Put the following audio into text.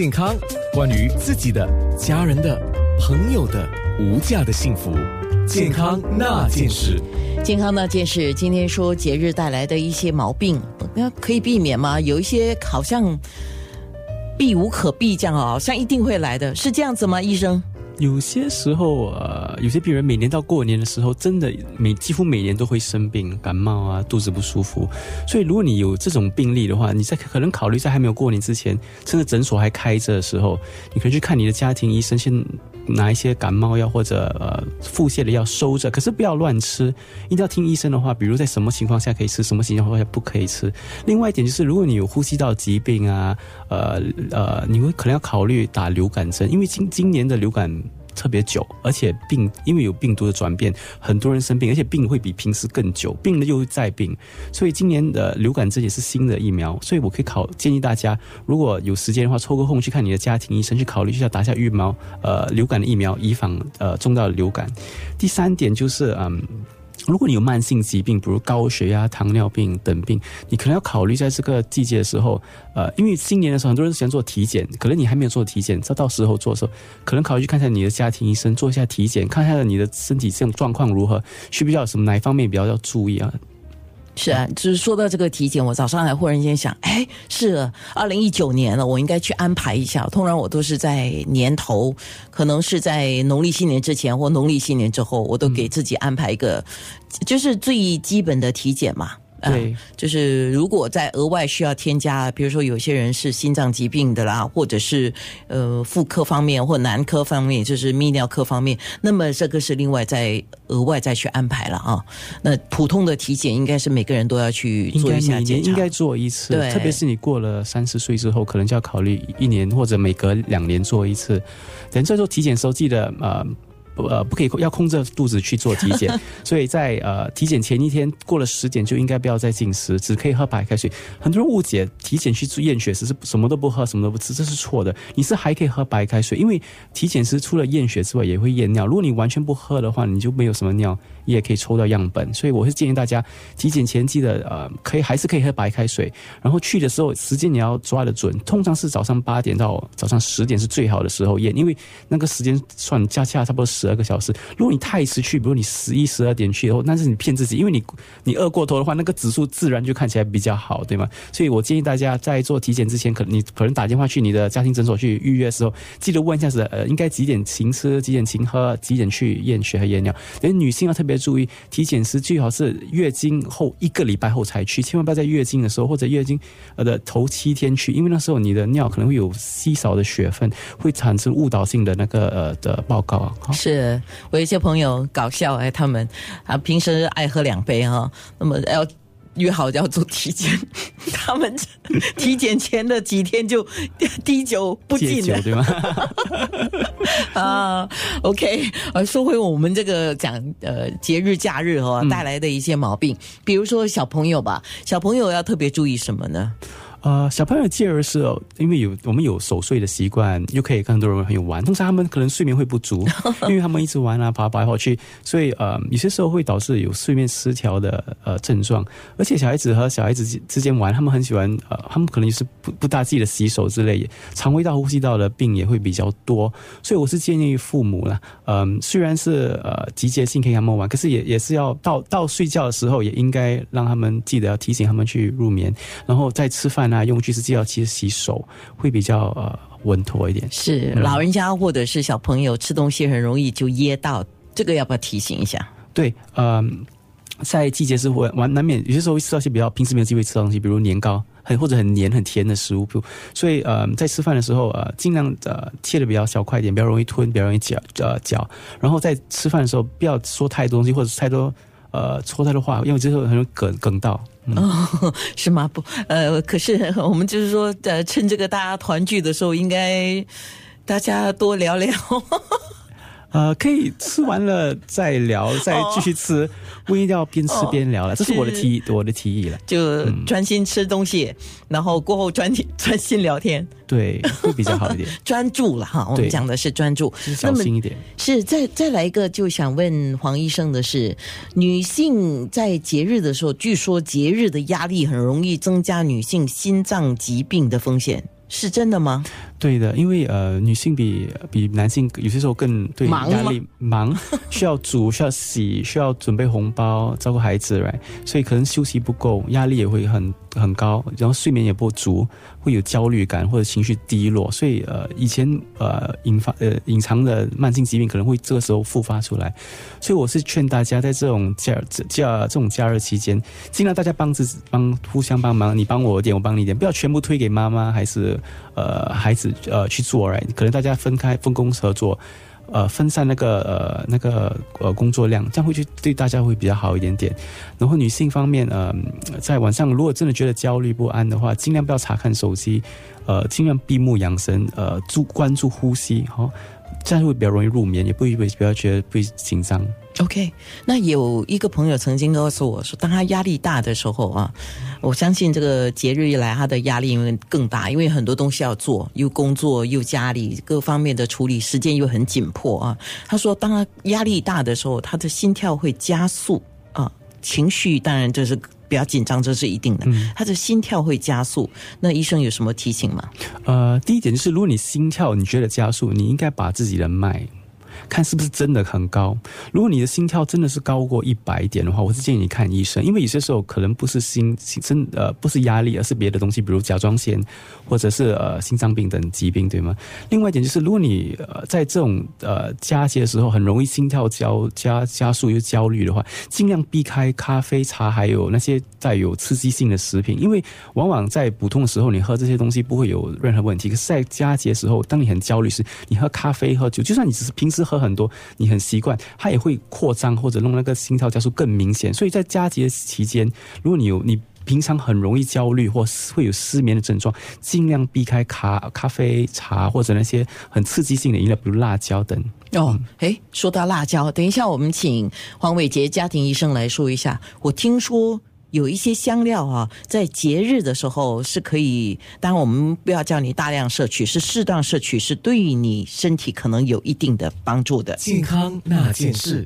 健康，关于自己的、家人的、朋友的无价的幸福，健康那件事。健康那件事，今天说节日带来的一些毛病，那可以避免吗？有一些好像避无可避，这样哦，好像一定会来的，是这样子吗？医生？有些时候，呃，有些病人每年到过年的时候，真的每几乎每年都会生病，感冒啊，肚子不舒服。所以，如果你有这种病例的话，你在可能考虑在还没有过年之前，趁着诊所还开着的时候，你可以去看你的家庭医生，先拿一些感冒药或者呃腹泻的药收着。可是不要乱吃，一定要听医生的话。比如在什么情况下可以吃，什么情况下不可以吃。另外一点就是，如果你有呼吸道疾病啊，呃呃，你会可能要考虑打流感针，因为今今年的流感。特别久，而且病因为有病毒的转变，很多人生病，而且病会比平时更久，病了又再病，所以今年的流感这也是新的疫苗，所以我可以考建议大家，如果有时间的话，抽个空去看你的家庭医生，去考虑一下打下疫苗，呃，流感的疫苗，以防呃中到流感。第三点就是嗯。如果你有慢性疾病，比如高血压、糖尿病等病，你可能要考虑在这个季节的时候，呃，因为新年的时候很多人喜欢做体检，可能你还没有做体检，这到时候做的时候，可能考虑去看一下你的家庭医生，做一下体检，看一下你的身体这种状况如何，需不需要什么哪一方面比较要注意啊？是啊，就是说到这个体检，我早上还忽然间想，哎，是二零一九年了，我应该去安排一下。通常我都是在年头，可能是在农历新年之前或农历新年之后，我都给自己安排一个，就是最基本的体检嘛。对，就是如果在额外需要添加，比如说有些人是心脏疾病的啦，或者是呃妇科方面或男科方面，就是泌尿科方面，那么这个是另外再额外再去安排了啊。那普通的体检应该是每个人都要去做一下检查，应该做一次，特别是你过了三十岁之后，可能就要考虑一年或者每隔两年做一次。等在做体检时候，记得呃。呃，不可以要空着肚子去做体检，所以在呃体检前一天过了十点就应该不要再进食，只可以喝白开水。很多人误解体检去验血时是什么都不喝，什么都不吃，这是错的。你是还可以喝白开水，因为体检时除了验血之外也会验尿。如果你完全不喝的话，你就没有什么尿，你也可以抽到样本。所以我是建议大家体检前记得呃可以还是可以喝白开水，然后去的时候时间你要抓得准，通常是早上八点到早上十点是最好的时候验，因为那个时间算加起来差不多十。二个小时，如果你太迟去，比如你十一、十二点去的话，那是你骗自己，因为你你饿过头的话，那个指数自然就看起来比较好，对吗？所以我建议大家在做体检之前，可能你可能打电话去你的家庭诊所去预约的时候，记得问一下子，呃，应该几点勤吃，几点勤喝，几点去验血和验尿。连女性要特别注意，体检时最好是月经后一个礼拜后才去，千万不要在月经的时候或者月经呃的头七天去，因为那时候你的尿可能会有稀少的血分，会产生误导性的那个呃的报告啊。是。我有些朋友搞笑哎，他们啊平时爱喝两杯哈，那么要约好要做体检，他们 体检前的几天就滴酒不进了，对吗？啊，OK，呃，说回我们这个讲呃节日假日哦带来的一些毛病，比如说小朋友吧，小朋友要特别注意什么呢？呃，小朋友介儿是，因为有我们有守岁的习惯，又可以跟很多人朋友玩。通常他们可能睡眠会不足，因为他们一直玩啊，跑来跑去，所以呃，有些时候会导致有睡眠失调的呃症状。而且小孩子和小孩子之间玩，他们很喜欢呃，他们可能也是不不大记得洗手之类，肠胃道、呼吸道的病也会比较多。所以我是建议父母啦，嗯，虽然是呃集结性可以他们玩，可是也也是要到到睡觉的时候，也应该让他们记得要提醒他们去入眠，然后再吃饭。那用具是记要其实洗手会比较呃稳妥一点。是老人家或者是小朋友吃东西很容易就噎到，这个要不要提醒一下？对，嗯，在季节是会玩难免有些时候会吃到一些比较平时没有机会吃到东西，比如年糕很或者很黏很甜的食物，所以呃在吃饭的时候呃尽量呃切的比较小块一点，比较容易吞，比较容易嚼呃嚼。然后在吃饭的时候不要说太多东西或者太多呃说他的话，因为这时候很容易梗梗到。哦，是吗？不，呃，可是我们就是说，呃，趁这个大家团聚的时候，应该大家多聊聊。呃，可以吃完了再聊，再继续吃，不一定要边吃边聊了。这是我的提议，我的提议了。就专心吃东西，然后过后专专心聊天，对，会比较好一点。专注了哈，我们讲的是专注，小心一点。是再再来一个，就想问黄医生的是，女性在节日的时候，据说节日的压力很容易增加女性心脏疾病的风险。是真的吗？对的，因为呃，女性比比男性有些时候更对压力忙，需要煮，需要洗，需要准备红包，照顾孩子，right？所以可能休息不够，压力也会很很高，然后睡眠也不足，会有焦虑感或者情绪低落，所以呃，以前呃引发呃隐藏的慢性疾病可能会这个时候复发出来，所以我是劝大家在这种假假这种假日期间，尽量大家帮自己帮互相帮忙，你帮我一点，我帮你一点，不要全部推给妈妈还是呃孩子。呃，去做来可能大家分开分工合作，呃，分散那个呃那个呃工作量，这样会去对大家会比较好一点点。然后女性方面，呃，在晚上如果真的觉得焦虑不安的话，尽量不要查看手机，呃，尽量闭目养神，呃，注关注呼吸，好，这样会比较容易入眠，也不会比较觉得会紧张。OK，那有一个朋友曾经告诉我说，当他压力大的时候啊，我相信这个节日一来，他的压力因为更大，因为很多东西要做，又工作又家里各方面的处理，时间又很紧迫啊。他说，当他压力大的时候，他的心跳会加速啊，情绪当然就是比较紧张，这是一定的。他的心跳会加速，那医生有什么提醒吗？呃，第一点就是，如果你心跳你觉得加速，你应该把自己的脉。看是不是真的很高。如果你的心跳真的是高过一百点的话，我是建议你看医生，因为有些时候可能不是心心真呃不是压力，而是别的东西，比如甲状腺或者是呃心脏病等疾病，对吗？另外一点就是，如果你呃在这种呃佳节的时候很容易心跳焦加加速又焦虑的话，尽量避开咖啡、茶还有那些带有刺激性的食品，因为往往在普通的时候你喝这些东西不会有任何问题，可是在佳节时候，当你很焦虑时，你喝咖啡、喝酒，就算你只是平时。喝很多，你很习惯，它也会扩张或者弄那个心跳加速更明显。所以在佳节期间，如果你有你平常很容易焦虑或会有失眠的症状，尽量避开咖咖啡、茶或者那些很刺激性的饮料，比如辣椒等。哦，哎，说到辣椒，等一下我们请黄伟杰家庭医生来说一下。我听说。有一些香料啊，在节日的时候是可以，当然我们不要叫你大量摄取，是适当摄取，是对于你身体可能有一定的帮助的。健康那件事。